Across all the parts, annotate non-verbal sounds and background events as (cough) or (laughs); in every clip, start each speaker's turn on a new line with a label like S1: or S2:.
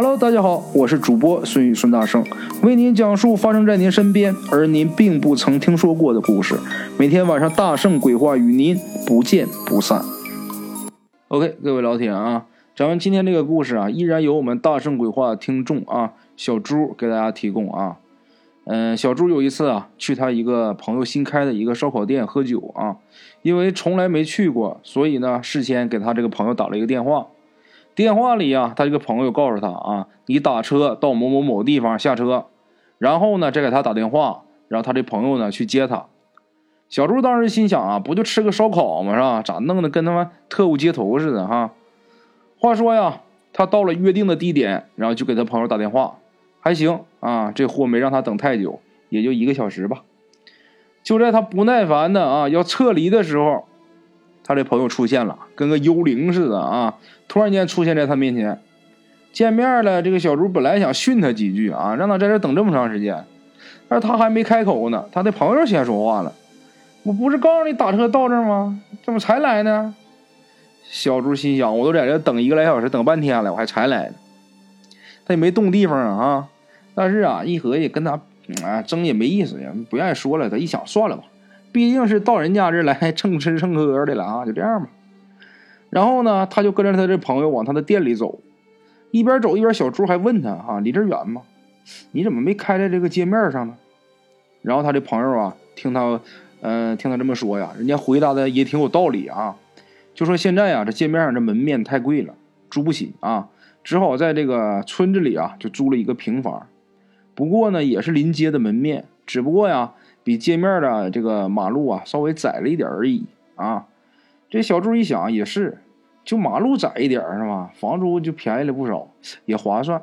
S1: Hello，大家好，我是主播孙宇孙大圣，为您讲述发生在您身边而您并不曾听说过的故事。每天晚上大圣鬼话与您不见不散。OK，各位老铁啊，咱们今天这个故事啊，依然由我们大圣鬼话听众啊小朱给大家提供啊。嗯，小朱有一次啊，去他一个朋友新开的一个烧烤店喝酒啊，因为从来没去过，所以呢，事先给他这个朋友打了一个电话。电话里啊，他这个朋友告诉他啊，你打车到某某某地方下车，然后呢再给他打电话，然后他这朋友呢去接他。小朱当时心想啊，不就吃个烧烤吗？是吧？咋弄得跟他妈特务接头似的哈？话说呀，他到了约定的地点，然后就给他朋友打电话，还行啊，这货没让他等太久，也就一个小时吧。就在他不耐烦的啊要撤离的时候。他这朋友出现了，跟个幽灵似的啊！突然间出现在他面前，见面了。这个小猪本来想训他几句啊，让他在这等这么长时间，但是他还没开口呢，他的朋友先说话了：“我不是告诉你打车到这吗？怎么才来呢？”小猪心想：“我都在这等一个来小时，等半天了，我还才来呢。”他也没动地方啊，但是啊，一合计跟他啊争也没意思呀，不愿意说了。他一想，算了吧。毕竟是到人家这来 (laughs) 蹭吃蹭喝的了啊，就这样吧。然后呢，他就跟着他这朋友往他的店里走，一边走一边小朱还问他：“哈，离这远吗？你怎么没开在这个街面上呢？”然后他这朋友啊，听他，嗯，听他这么说呀，人家回答的也挺有道理啊，就说现在啊，这街面上这门面太贵了，租不起啊，只好在这个村子里啊，就租了一个平房。不过呢，也是临街的门面，只不过呀。比街面的这个马路啊稍微窄了一点而已啊，这小朱一想也是，就马路窄一点是吧？房租就便宜了不少，也划算，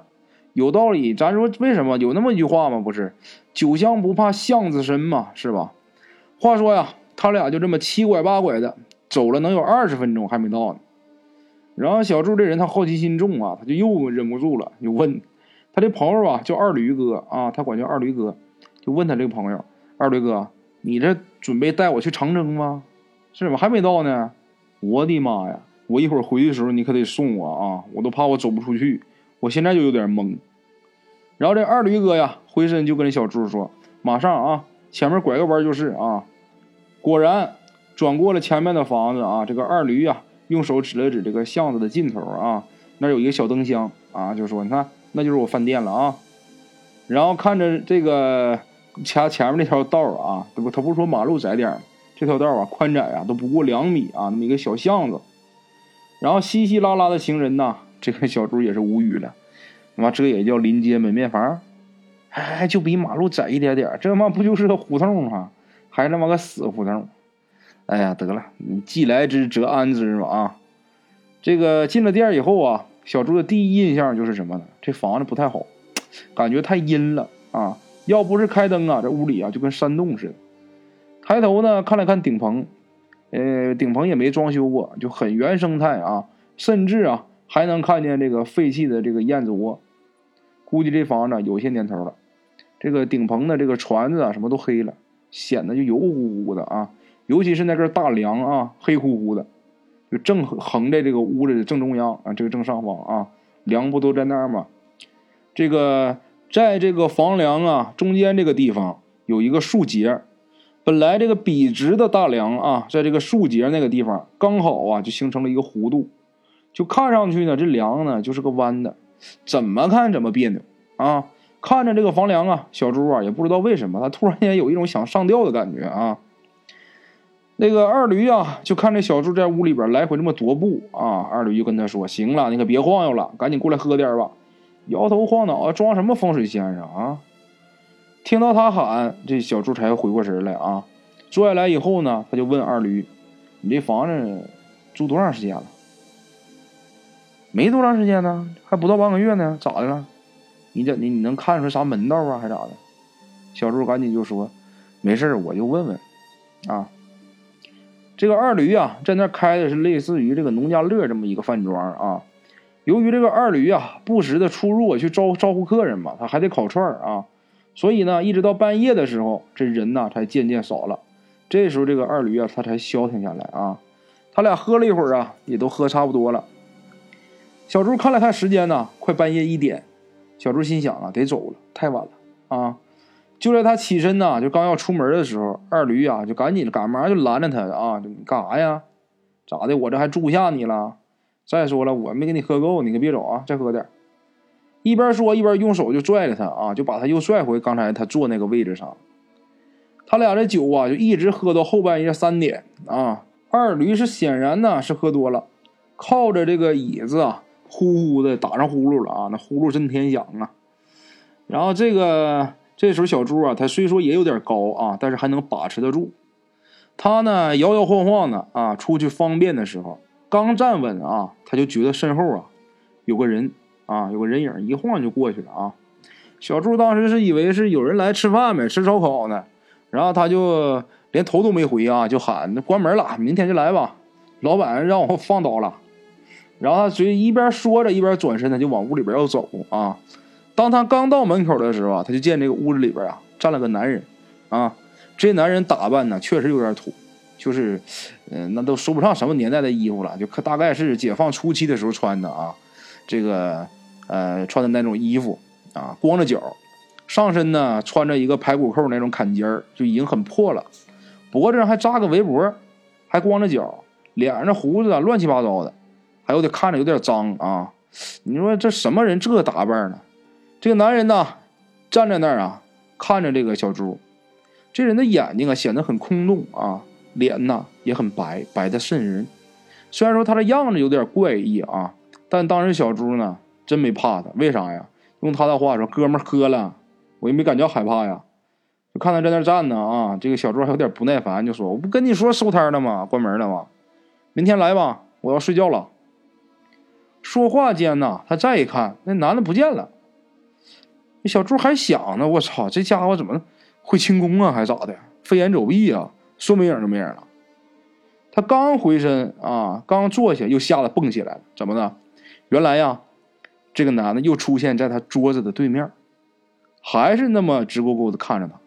S1: 有道理。咱说为什么有那么一句话吗？不是，酒香不怕巷子深嘛，是吧？话说呀，他俩就这么七拐八拐的走了能有二十分钟还没到呢。然后小朱这人他好奇心重啊，他就又忍不住了，就问他这朋友啊叫二驴哥啊，他管叫二驴哥，就问他这个朋友。二驴哥，你这准备带我去长征吗？是吗？还没到呢。我的妈呀！我一会儿回去的时候，你可得送我啊！我都怕我走不出去。我现在就有点懵。然后这二驴哥呀，回身就跟小猪说：“马上啊，前面拐个弯就是啊。”果然，转过了前面的房子啊，这个二驴呀，用手指了指这个巷子的尽头啊，那有一个小灯箱啊，就说：“你看，那就是我饭店了啊。”然后看着这个。前前面那条道啊，不，他不是说马路窄点这条道啊宽窄啊都不过两米啊，那么一个小巷子，然后稀稀拉拉的行人呐，(laughs) 这个小猪也是无语了，妈这也叫临街门面房？哎，就比马路窄一点点，这他妈不就是个胡同吗？还他妈个死胡同！哎呀，得了，你既来之则安之嘛啊！这个进了店以后啊，小猪的第一印象就是什么呢？这房子不太好，感觉太阴了啊。要不是开灯啊，这屋里啊就跟山洞似的。抬头呢看了看顶棚，呃，顶棚也没装修过，就很原生态啊。甚至啊还能看见这个废弃的这个燕子窝。估计这房子有些年头了。这个顶棚的这个船子啊什么都黑了，显得就油乎乎的啊。尤其是那根大梁啊，黑乎乎的，就正横在这个屋子的正中央啊，这个正上方啊，梁不都在那儿吗？这个。在这个房梁啊中间这个地方有一个竖节，本来这个笔直的大梁啊，在这个竖节那个地方刚好啊就形成了一个弧度，就看上去呢这梁呢就是个弯的，怎么看怎么别扭啊！看着这个房梁啊，小猪啊也不知道为什么他突然间有一种想上吊的感觉啊。那个二驴啊就看这小猪在屋里边来回这么踱步啊，二驴就跟他说：“行了，你可别晃悠了，赶紧过来喝点吧。”摇头晃脑啊，装什么风水先生啊？听到他喊，这小朱才回过神来啊！坐下来以后呢，他就问二驴：“你这房子住多长时间了？”“没多长时间呢，还不到半个月呢，咋的了？你这你你能看出啥门道啊，还咋的？”小朱赶紧就说：“没事我就问问。”啊，这个二驴啊，在那开的是类似于这个农家乐这么一个饭庄啊。由于这个二驴啊，不时的出入去招招呼客人嘛，他还得烤串儿啊，所以呢，一直到半夜的时候，这人呢才渐渐少了。这时候，这个二驴啊，他才消停下来啊。他俩喝了一会儿啊，也都喝差不多了。小猪看了看时间呢，快半夜一点。小猪心想啊，得走了，太晚了啊！就在他起身呢，就刚要出门的时候，二驴啊就赶紧赶忙就拦着他啊，你干啥呀？咋的？我这还住不下你了？再说了，我没给你喝够，你可别走啊，再喝点。一边说一边用手就拽着他啊，就把他又拽回刚才他坐那个位置上。他俩这酒啊，就一直喝到后半夜三点啊。二驴是显然呢是喝多了，靠着这个椅子啊，呼呼的打上呼噜了啊，那呼噜震天响啊。然后这个这时候小猪啊，他虽说也有点高啊，但是还能把持得住。他呢摇摇晃晃的啊，出去方便的时候，刚站稳啊，他就觉得身后啊有个人啊，有个人影一晃就过去了啊。小柱当时是以为是有人来吃饭呗，吃烧烤呢。然后他就连头都没回啊，就喊：“关门了，明天就来吧。”老板让我放刀了。然后他随一边说着，一边转身，他就往屋里边要走啊。当他刚到门口的时候啊，他就见这个屋子里边啊站了个男人啊。这男人打扮呢，确实有点土，就是，嗯，那都说不上什么年代的衣服了，就可大概是解放初期的时候穿的啊。这个呃，穿的那种衣服啊，光着脚。上身呢穿着一个排骨扣那种坎肩儿，就已经很破了，脖子上还扎个围脖，还光着脚，脸上胡子乱七八糟的，还有点看着有点脏啊！你说这什么人这打扮呢？这个男人呢站在那儿啊，看着这个小猪，这人的眼睛啊显得很空洞啊，脸呢也很白，白的渗人。虽然说他的样子有点怪异啊，但当时小猪呢真没怕他，为啥呀？用他的话说，哥们喝了。我也没感觉害怕呀，就看他在那站呢啊，这个小猪还有点不耐烦，就说：“我不跟你说收摊了吗？关门了吗？明天来吧，我要睡觉了。”说话间呢，他再一看，那男的不见了。小猪还想呢，我操，这家伙怎么会轻功啊，还是咋的？飞檐走壁啊，说没影就没影了。他刚回身啊，刚坐下，又吓得蹦起来了。怎么的？原来呀，这个男的又出现在他桌子的对面。还是那么直勾勾的看着他，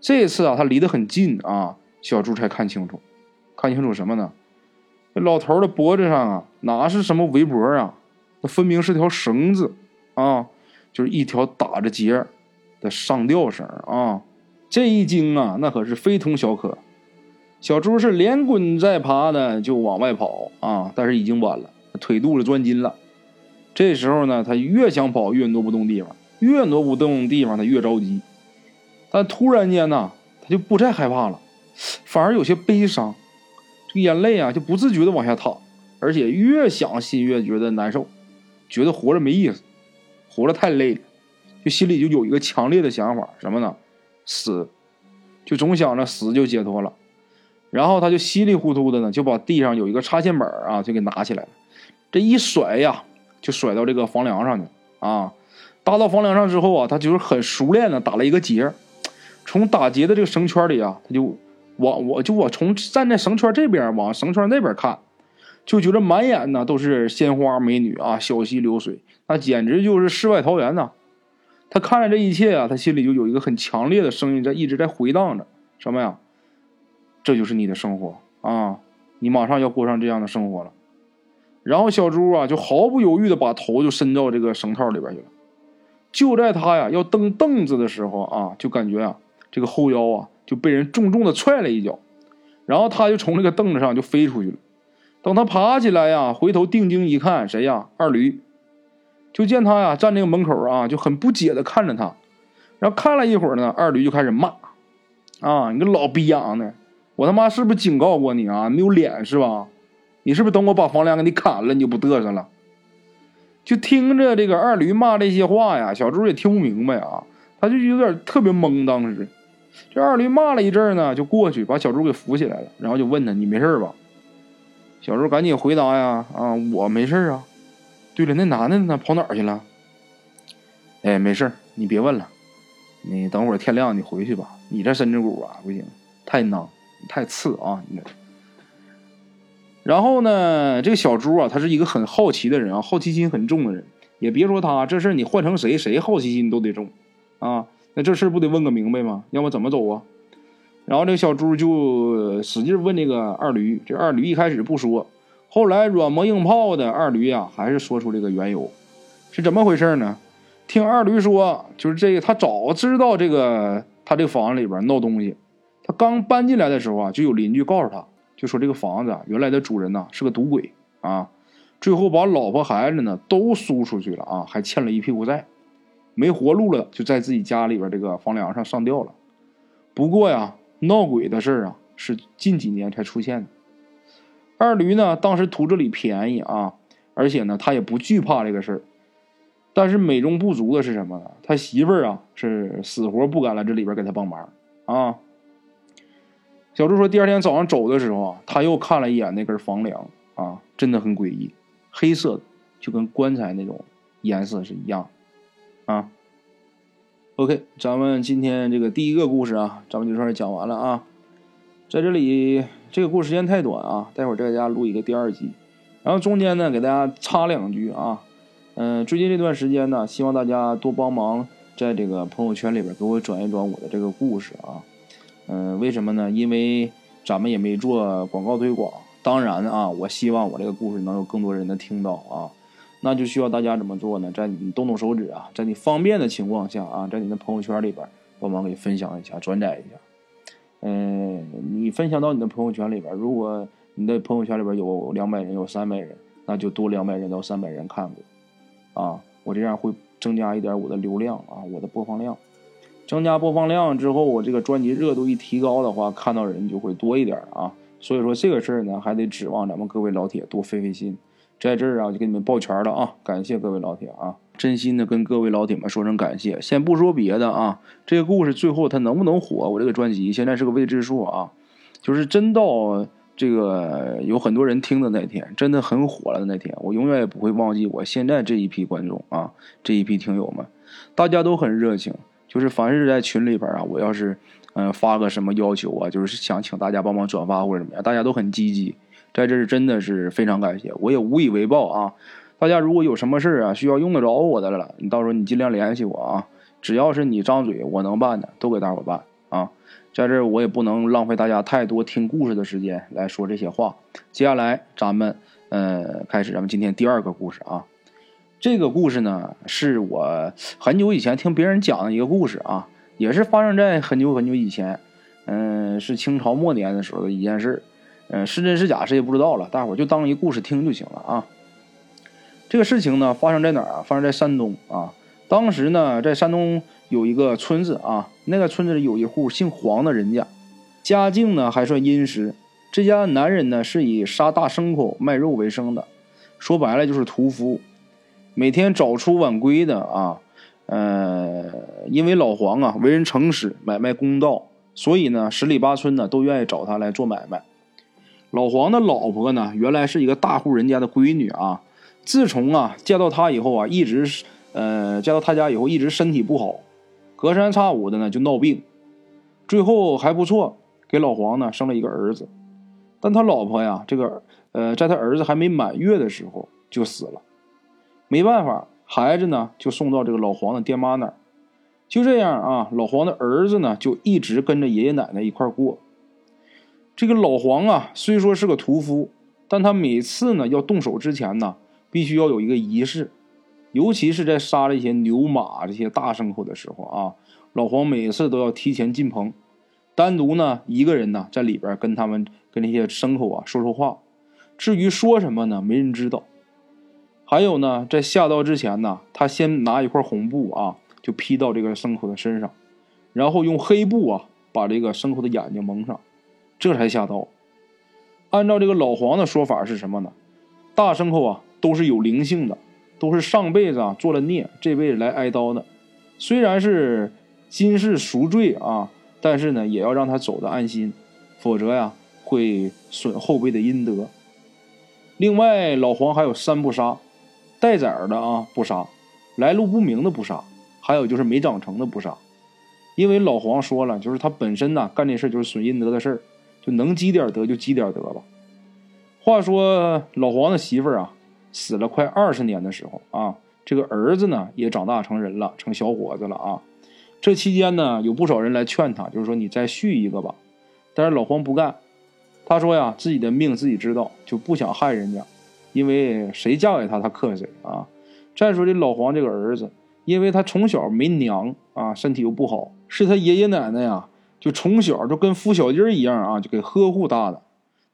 S1: 这次啊，他离得很近啊，小猪才看清楚，看清楚什么呢？老头的脖子上啊，哪是什么围脖啊？那分明是条绳子啊，就是一条打着结的上吊绳啊！这一惊啊，那可是非同小可。小猪是连滚带爬的就往外跑啊，但是已经晚了，腿肚子钻筋了。这时候呢，他越想跑越挪不动地方。越挪不动地方，他越着急。但突然间呢，他就不再害怕了，反而有些悲伤，这眼泪啊就不自觉的往下淌，而且越想心越觉得难受，觉得活着没意思，活着太累了，就心里就有一个强烈的想法，什么呢？死，就总想着死就解脱了。然后他就稀里糊涂的呢，就把地上有一个插线板啊，就给拿起来了，这一甩呀，就甩到这个房梁上去啊。搭到房梁上之后啊，他就是很熟练的打了一个结，从打结的这个绳圈里啊，他就往我就我从站在绳圈这边往绳圈那边看，就觉得满眼呢都是鲜花美女啊，小溪流水，那简直就是世外桃源呐。他看着这一切啊，他心里就有一个很强烈的声音在一直在回荡着，什么呀？这就是你的生活啊，你马上要过上这样的生活了。然后小猪啊，就毫不犹豫的把头就伸到这个绳套里边去了。就在他呀要蹬凳子的时候啊，就感觉啊这个后腰啊就被人重重的踹了一脚，然后他就从这个凳子上就飞出去了。等他爬起来呀，回头定睛一看，谁呀？二驴。就见他呀站那个门口啊，就很不解的看着他。然后看了一会儿呢，二驴就开始骂：“啊，你个老逼养的，我他妈是不是警告过你啊？没有脸是吧？你是不是等我把房梁给你砍了，你就不嘚瑟了？”就听着这个二驴骂这些话呀，小猪也听不明白啊，他就有点特别懵。当时这二驴骂了一阵呢，就过去把小猪给扶起来了，然后就问他：“你没事吧？”小猪赶紧回答呀：“啊，我没事啊。”对了，那男的呢？跑哪儿去了？哎，没事你别问了。你等会儿天亮你回去吧。你这身子骨啊，不行，太囊，太次啊，你这。然后呢，这个小猪啊，他是一个很好奇的人啊，好奇心很重的人。也别说他这事你换成谁，谁好奇心都得重啊。那这事不得问个明白吗？要么怎么走啊？然后这个小猪就使劲问这个二驴，这二驴一开始不说，后来软磨硬泡的二驴呀，还是说出这个缘由，是怎么回事呢？听二驴说，就是这个他早知道这个他这个房子里边闹东西，他刚搬进来的时候啊，就有邻居告诉他，就说这个房子原来的主人呢是个赌鬼啊，最后把老婆孩子呢都输出去了啊，还欠了一屁股债，没活路了，就在自己家里边这个房梁上上吊了。不过呀，闹鬼的事儿啊是近几年才出现的。二驴呢，当时图这里便宜啊，而且呢，他也不惧怕这个事儿。但是美中不足的是什么呢？他媳妇儿啊，是死活不敢来这里边给他帮忙啊。小朱说，第二天早上走的时候啊，他又看了一眼那根房梁啊，真的很诡异，黑色的，就跟棺材那种颜色是一样啊。OK，咱们今天这个第一个故事啊，咱们就算是讲完了啊。在这里，这个故事时间太短啊，待会儿再给大家录一个第二集，然后中间呢给大家插两句啊。嗯，最近这段时间呢，希望大家多帮忙在这个朋友圈里边给我转一转我的这个故事啊。嗯，为什么呢？因为咱们也没做广告推广。当然啊，我希望我这个故事能有更多人能听到啊。那就需要大家怎么做呢？在你动动手指啊，在你方便的情况下啊，在你的朋友圈里边帮忙给分享一下、转载一下。嗯，你分享到你的朋友圈里边，如果你的朋友圈里边有两百人、有三百人，那就多两百人到三百人看过啊。我这样会增加一点我的流量啊，我的播放量。增加播放量之后，我这个专辑热度一提高的话，看到人就会多一点啊。所以说这个事儿呢，还得指望咱们各位老铁多费费心。在这儿啊，就给你们抱拳了啊！感谢各位老铁啊，真心的跟各位老铁们说声感谢。先不说别的啊，这个故事最后它能不能火，我这个专辑现在是个未知数啊。就是真到这个有很多人听的那天，真的很火了的那天，我永远也不会忘记我现在这一批观众啊，这一批听友们，大家都很热情。就是凡是在群里边啊，我要是嗯发个什么要求啊，就是想请大家帮忙转发或者怎么样，大家都很积极。在这儿真的是非常感谢，我也无以为报啊！大家如果有什么事儿啊，需要用得着我的了，你到时候你尽量联系我啊！只要是你张嘴，我能办的都给大伙办啊！在这儿我也不能浪费大家太多听故事的时间来说这些话。接下来咱们呃开始咱们今天第二个故事啊，这个故事呢是我很久以前听别人讲的一个故事啊，也是发生在很久很久以前，嗯，是清朝末年的时候的一件事。嗯，是真是假，谁也不知道了。大伙就当一故事听就行了啊。这个事情呢，发生在哪儿啊？发生在山东啊。当时呢，在山东有一个村子啊，那个村子里有一户姓黄的人家，家境呢还算殷实。这家男人呢是以杀大牲口卖肉为生的，说白了就是屠夫，每天早出晚归的啊。呃，因为老黄啊为人诚实，买卖公道，所以呢十里八村呢都愿意找他来做买卖。老黄的老婆呢，原来是一个大户人家的闺女啊。自从啊嫁到他以后啊，一直呃嫁到他家以后，一直身体不好，隔三差五的呢就闹病。最后还不错，给老黄呢生了一个儿子。但他老婆呀，这个呃，在他儿子还没满月的时候就死了。没办法，孩子呢就送到这个老黄的爹妈那儿。就这样啊，老黄的儿子呢就一直跟着爷爷奶奶一块过。这个老黄啊，虽说是个屠夫，但他每次呢要动手之前呢，必须要有一个仪式，尤其是在杀这些牛马这些大牲口的时候啊，老黄每次都要提前进棚，单独呢一个人呢在里边跟他们跟那些牲口啊说说话，至于说什么呢，没人知道。还有呢，在下刀之前呢，他先拿一块红布啊，就披到这个牲口的身上，然后用黑布啊把这个牲口的眼睛蒙上。这才下刀。按照这个老黄的说法是什么呢？大牲口啊都是有灵性的，都是上辈子啊做了孽，这辈子来挨刀的。虽然是今世赎罪啊，但是呢也要让他走的安心，否则呀会损后辈的阴德。另外，老黄还有三不杀：带崽的啊不杀，来路不明的不杀，还有就是没长成的不杀。因为老黄说了，就是他本身呢干这事就是损阴德的事儿。就能积点德就积点德吧。话说老黄的媳妇儿啊，死了快二十年的时候啊，这个儿子呢也长大成人了，成小伙子了啊。这期间呢，有不少人来劝他，就是说你再续一个吧。但是老黄不干，他说呀，自己的命自己知道，就不想害人家，因为谁嫁给他，他克谁啊。再说这老黄这个儿子，因为他从小没娘啊，身体又不好，是他爷爷奶奶呀，就从小就跟孵小鸡儿一样啊，就给呵护大的，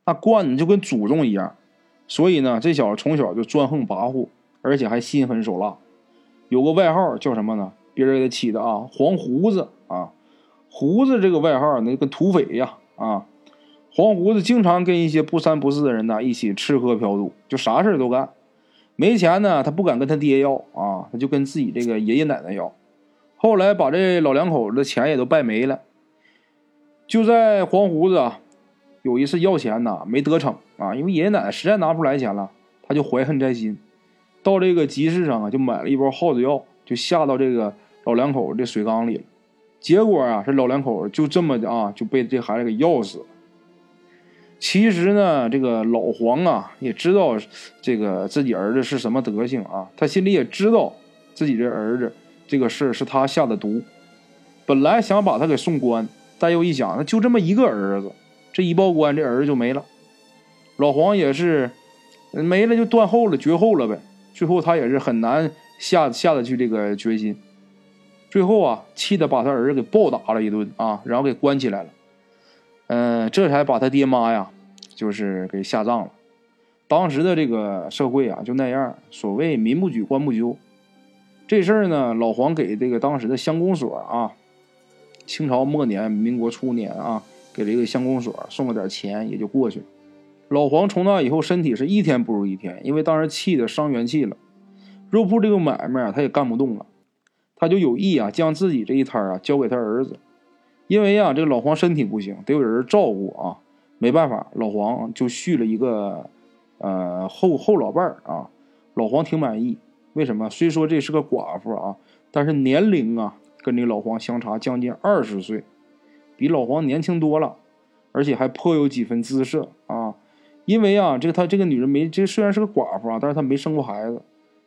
S1: 那惯的就跟祖宗一样。所以呢，这小子从小就专横跋扈，而且还心狠手辣，有个外号叫什么呢？别人给他起的啊，黄胡子啊，胡子这个外号那跟土匪呀啊，黄胡子经常跟一些不三不四的人呢一起吃喝嫖赌，就啥事都干。没钱呢，他不敢跟他爹要啊，他就跟自己这个爷爷奶奶要。后来把这老两口子的钱也都败没了。就在黄胡子啊有一次要钱呢，没得逞啊，因为爷爷奶奶实在拿不出来钱了，他就怀恨在心，到这个集市上啊，就买了一包耗子药，就下到这个老两口这水缸里了。结果啊，这老两口就这么的啊，就被这孩子给药死了。其实呢，这个老黄啊也知道这个自己儿子是什么德行啊，他心里也知道自己这儿子这个事是他下的毒。本来想把他给送官，但又一想，那就这么一个儿子，这一报官，这儿子就没了。老黄也是没了就断后了，绝后了呗。最后他也是很难下下得去这个决心。最后啊，气得把他儿子给暴打了一顿啊，然后给关起来了。嗯，这才把他爹妈呀，就是给下葬了。当时的这个社会啊，就那样，所谓民不举，官不究。这事儿呢，老黄给这个当时的乡公所啊，清朝末年、民国初年啊，给这个乡公所送了点钱，也就过去了。老黄从那以后身体是一天不如一天，因为当时气的伤元气了，肉铺这个买卖啊，他也干不动了，他就有意啊，将自己这一摊啊交给他儿子。因为呀，这个老黄身体不行，得有人照顾啊，没办法，老黄就续了一个，呃后后老伴儿啊。老黄挺满意，为什么？虽说这是个寡妇啊，但是年龄啊跟这老黄相差将近二十岁，比老黄年轻多了，而且还颇有几分姿色啊。因为啊，这个他这个女人没这虽然是个寡妇啊，但是她没生过孩子，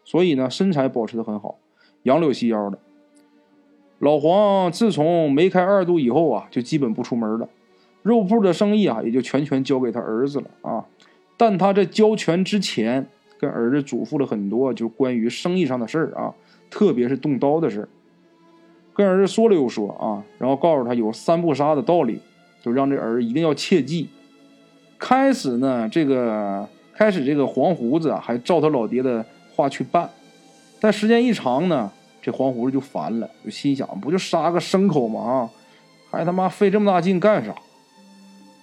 S1: 所以呢身材保持的很好，杨柳细腰的。老黄自从梅开二度以后啊，就基本不出门了，肉铺的生意啊也就全权交给他儿子了啊。但他在交权之前，跟儿子嘱咐了很多，就关于生意上的事儿啊，特别是动刀的事儿，跟儿子说了又说啊，然后告诉他有三不杀的道理，就让这儿子一定要切记。开始呢，这个开始这个黄胡子啊，还照他老爹的话去办，但时间一长呢。这黄胡子就烦了，就心想：不就杀个牲口吗？啊，还他妈费这么大劲干啥？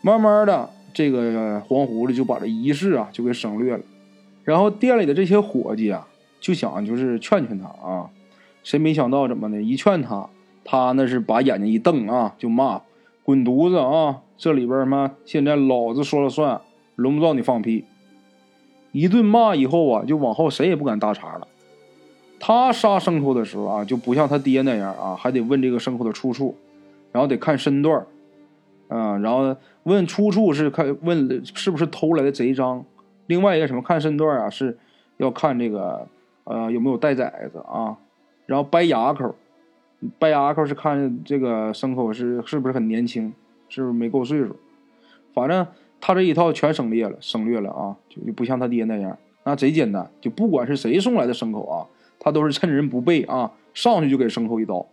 S1: 慢慢的，这个黄胡子就把这仪式啊就给省略了。然后店里的这些伙计啊，就想就是劝劝他啊。谁没想到怎么的？一劝他，他那是把眼睛一瞪啊，就骂：滚犊子啊！这里边什么，现在老子说了算，轮不到你放屁。一顿骂以后啊，就往后谁也不敢搭茬了。他杀牲口的时候啊，就不像他爹那样啊，还得问这个牲口的出处，然后得看身段啊，然后问出处是看问是不是偷来的贼赃，另外一个什么看身段啊，是要看这个呃有没有带崽子啊，然后掰牙口，掰牙口是看这个牲口是是不是很年轻，是不是没够岁数，反正他这一套全省略了，省略了啊，就不像他爹那样，那贼简单，就不管是谁送来的牲口啊。他都是趁人不备啊，上去就给牲口一刀，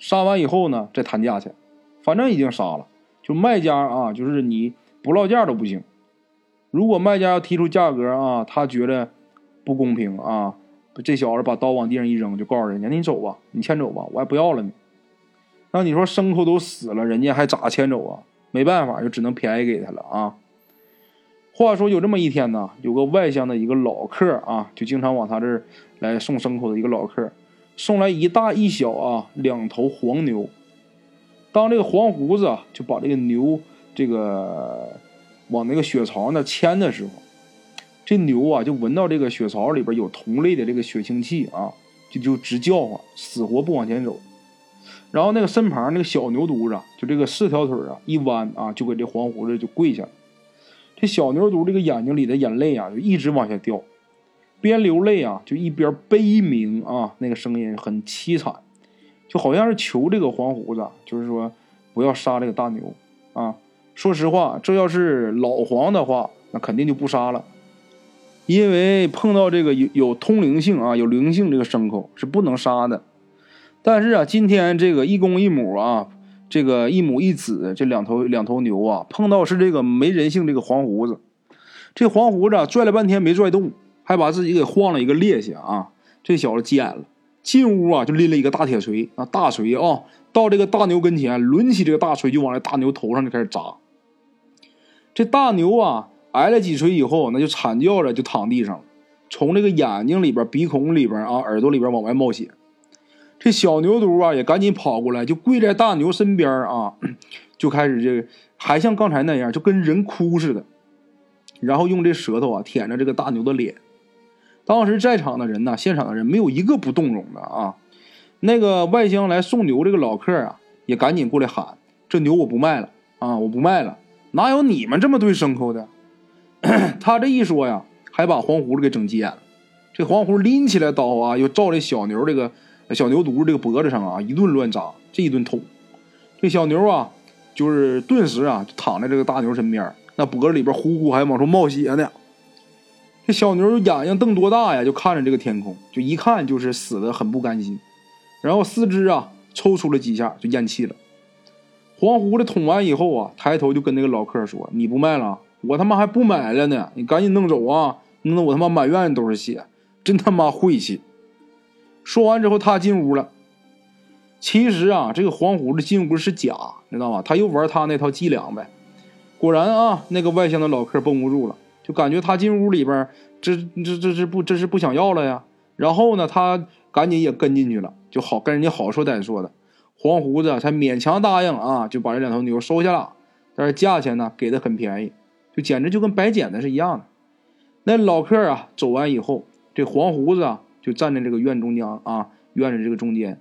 S1: 杀完以后呢，再谈价钱，反正已经杀了，就卖家啊，就是你不落价都不行。如果卖家要提出价格啊，他觉得不公平啊，这小子把刀往地上一扔，就告诉人家：“你走吧，你牵走吧，我还不要了呢。”那你说牲口都死了，人家还咋牵走啊？没办法，就只能便宜给他了啊。话说有这么一天呢，有个外乡的一个老客啊，就经常往他这儿。来送牲口的一个老客，送来一大一小啊两头黄牛。当这个黄胡子啊就把这个牛这个往那个血槽那牵的时候，这牛啊就闻到这个血槽里边有同类的这个血腥气啊，就就直叫唤，死活不往前走。然后那个身旁那个小牛犊子就这个四条腿啊一弯啊，就给这黄胡子就跪下了。这小牛犊这个眼睛里的眼泪啊就一直往下掉。边流泪啊，就一边悲鸣啊，那个声音很凄惨，就好像是求这个黄胡子，就是说不要杀这个大牛啊。说实话，这要是老黄的话，那肯定就不杀了，因为碰到这个有有通灵性啊、有灵性这个牲口是不能杀的。但是啊，今天这个一公一母啊，这个一母一子这两头两头牛啊，碰到是这个没人性这个黄胡子，这黄胡子拽了半天没拽动，还把自己给晃了一个趔趄啊！这小子急眼了，进屋啊就拎了一个大铁锤啊，大锤啊，到这个大牛跟前，抡起这个大锤就往这大牛头上就开始砸。这大牛啊，挨了几锤以后，那就惨叫着就躺地上了，从这个眼睛里边、鼻孔里边啊、耳朵里边往外冒血。这小牛犊啊，也赶紧跑过来，就跪在大牛身边啊，就开始这个还像刚才那样，就跟人哭似的，然后用这舌头啊舔着这个大牛的脸。当时在场的人呢，现场的人没有一个不动容的啊。那个外乡来送牛这个老客啊，也赶紧过来喊：“这牛我不卖了啊，我不卖了。”哪有你们这么对牲口的？(clears throat) 他这一说呀，还把黄胡子给整急眼了。这黄胡拎起来刀啊，又照这小牛这个小牛犊这个脖子上啊一顿乱扎，这一顿捅。这小牛啊，就是顿时啊，就躺在这个大牛身边，那脖子里边呼呼还往出冒血呢。这小牛眼睛瞪多大呀，就看着这个天空，就一看就是死的很不甘心。然后四肢啊抽搐了几下，就咽气了。黄胡子捅完以后啊，抬头就跟那个老客说：“你不卖了，我他妈还不买了呢！你赶紧弄走啊，弄得我他妈满院都是血，真他妈晦气！”说完之后，他进屋了。其实啊，这个黄胡子进屋是假，知道吧？他又玩他那套伎俩呗。果然啊，那个外乡的老客绷不住了，就感觉他进屋里边，这这这是不这是不想要了呀。然后呢，他赶紧也跟进去了，就好跟人家好说歹说的。黄胡子才勉强答应啊，就把这两头牛收下了，但是价钱呢给的很便宜，就简直就跟白捡的是一样的。那老客啊走完以后，这黄胡子啊就站在这个院中央啊，院子这个中间，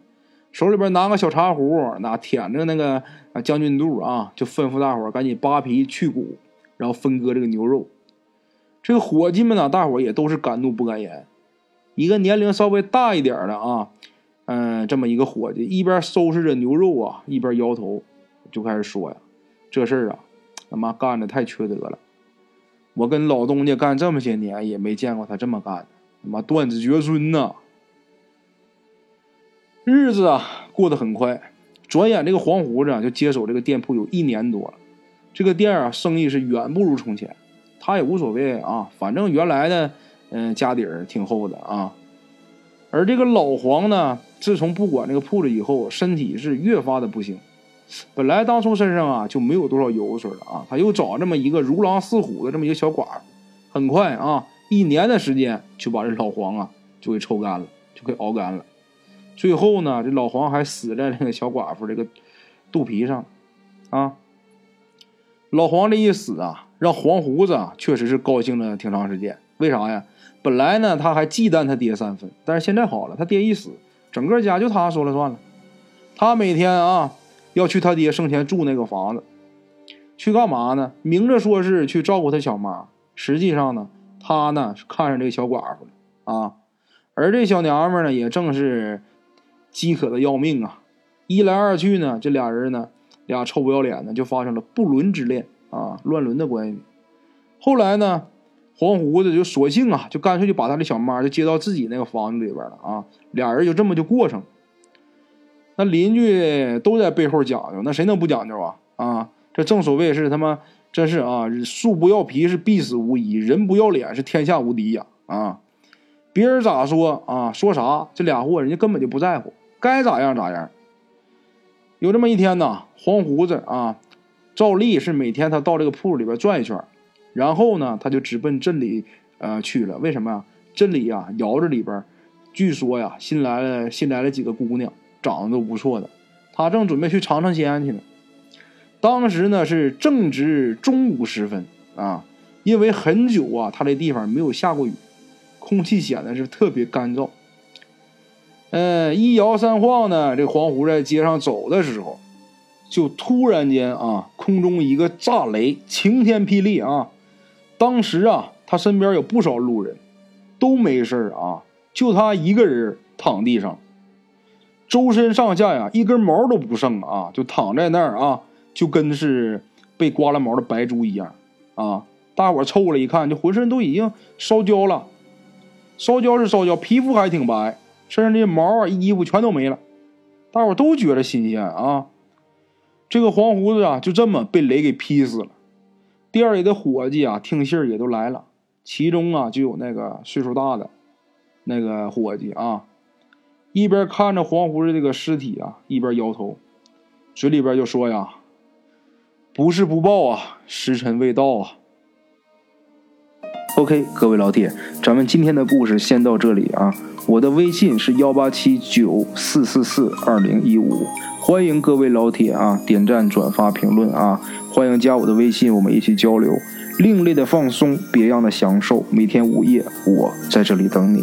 S1: 手里边拿个小茶壶，那舔着那个将军肚啊，就吩咐大伙赶紧扒皮去骨，然后分割这个牛肉。这个伙计们呢，大伙也都是敢怒不敢言。一个年龄稍微大一点的啊。嗯，这么一个伙计，一边收拾着牛肉啊，一边摇头，就开始说呀：“这事儿啊，他妈干的太缺德了！我跟老东家干这么些年，也没见过他这么干的，他妈断子绝孙呐！”日子啊过得很快，转眼这个黄胡子就接手这个店铺有一年多了，这个店啊生意是远不如从前，他也无所谓啊，反正原来的嗯家底儿挺厚的啊。而这个老黄呢，自从不管这个铺子以后，身体是越发的不行。本来当初身上啊就没有多少油水了啊，他又找这么一个如狼似虎的这么一个小寡妇，很快啊，一年的时间就把这老黄啊就给抽干了，就给熬干了。最后呢，这老黄还死在这个小寡妇这个肚皮上啊。老黄这一死啊，让黄胡子啊确实是高兴了挺长时间。为啥呀？本来呢，他还忌惮他爹三分，但是现在好了，他爹一死，整个家就他说了算了。他每天啊要去他爹生前住那个房子，去干嘛呢？明着说是去照顾他小妈，实际上呢，他呢是看上这个小寡妇了啊。而这小娘们呢，也正是饥渴的要命啊。一来二去呢，这俩人呢，俩臭不要脸的就发生了不伦之恋啊，乱伦的关系。后来呢？黄胡子就索性啊，就干脆就把他的小妈就接到自己那个房子里边了啊，俩人就这么就过上了。那邻居都在背后讲究，那谁能不讲究啊？啊，这正所谓是他妈真是啊，树不要皮是必死无疑，人不要脸是天下无敌呀！啊，别人咋说啊，说啥，这俩货人家根本就不在乎，该咋样咋样。有这么一天呢，黄胡子啊，照例是每天他到这个铺里边转一圈。然后呢，他就直奔镇里，呃，去了。为什么呀？镇里呀，窑子里边，据说呀，新来了新来了几个姑娘，长得都不错的。他正准备去尝尝鲜去呢。当时呢是正值中午时分啊，因为很久啊，他这地方没有下过雨，空气显得是特别干燥。嗯，一摇三晃呢，这黄胡在街上走的时候，就突然间啊，空中一个炸雷，晴天霹雳啊！当时啊，他身边有不少路人，都没事啊，就他一个人躺地上，周身上下呀一根毛都不剩啊，就躺在那儿啊，就跟是被刮了毛的白猪一样啊！大伙凑过来一看，就浑身都已经烧焦了，烧焦是烧焦，皮肤还挺白，身上这些毛啊、衣服全都没了。大伙都觉得新鲜啊！这个黄胡子啊，就这么被雷给劈死了。店里的伙计啊，听信儿也都来了，其中啊就有那个岁数大的那个伙计啊，一边看着黄胡子这个尸体啊，一边摇头，嘴里边就说呀：“不是不报啊，时辰未到啊。” OK，各位老铁，咱们今天的故事先到这里啊。我的微信是幺八七九四四四二零一五。欢迎各位老铁啊，点赞、转发、评论啊！欢迎加我的微信，我们一起交流。另类的放松，别样的享受，每天午夜，我在这里等你。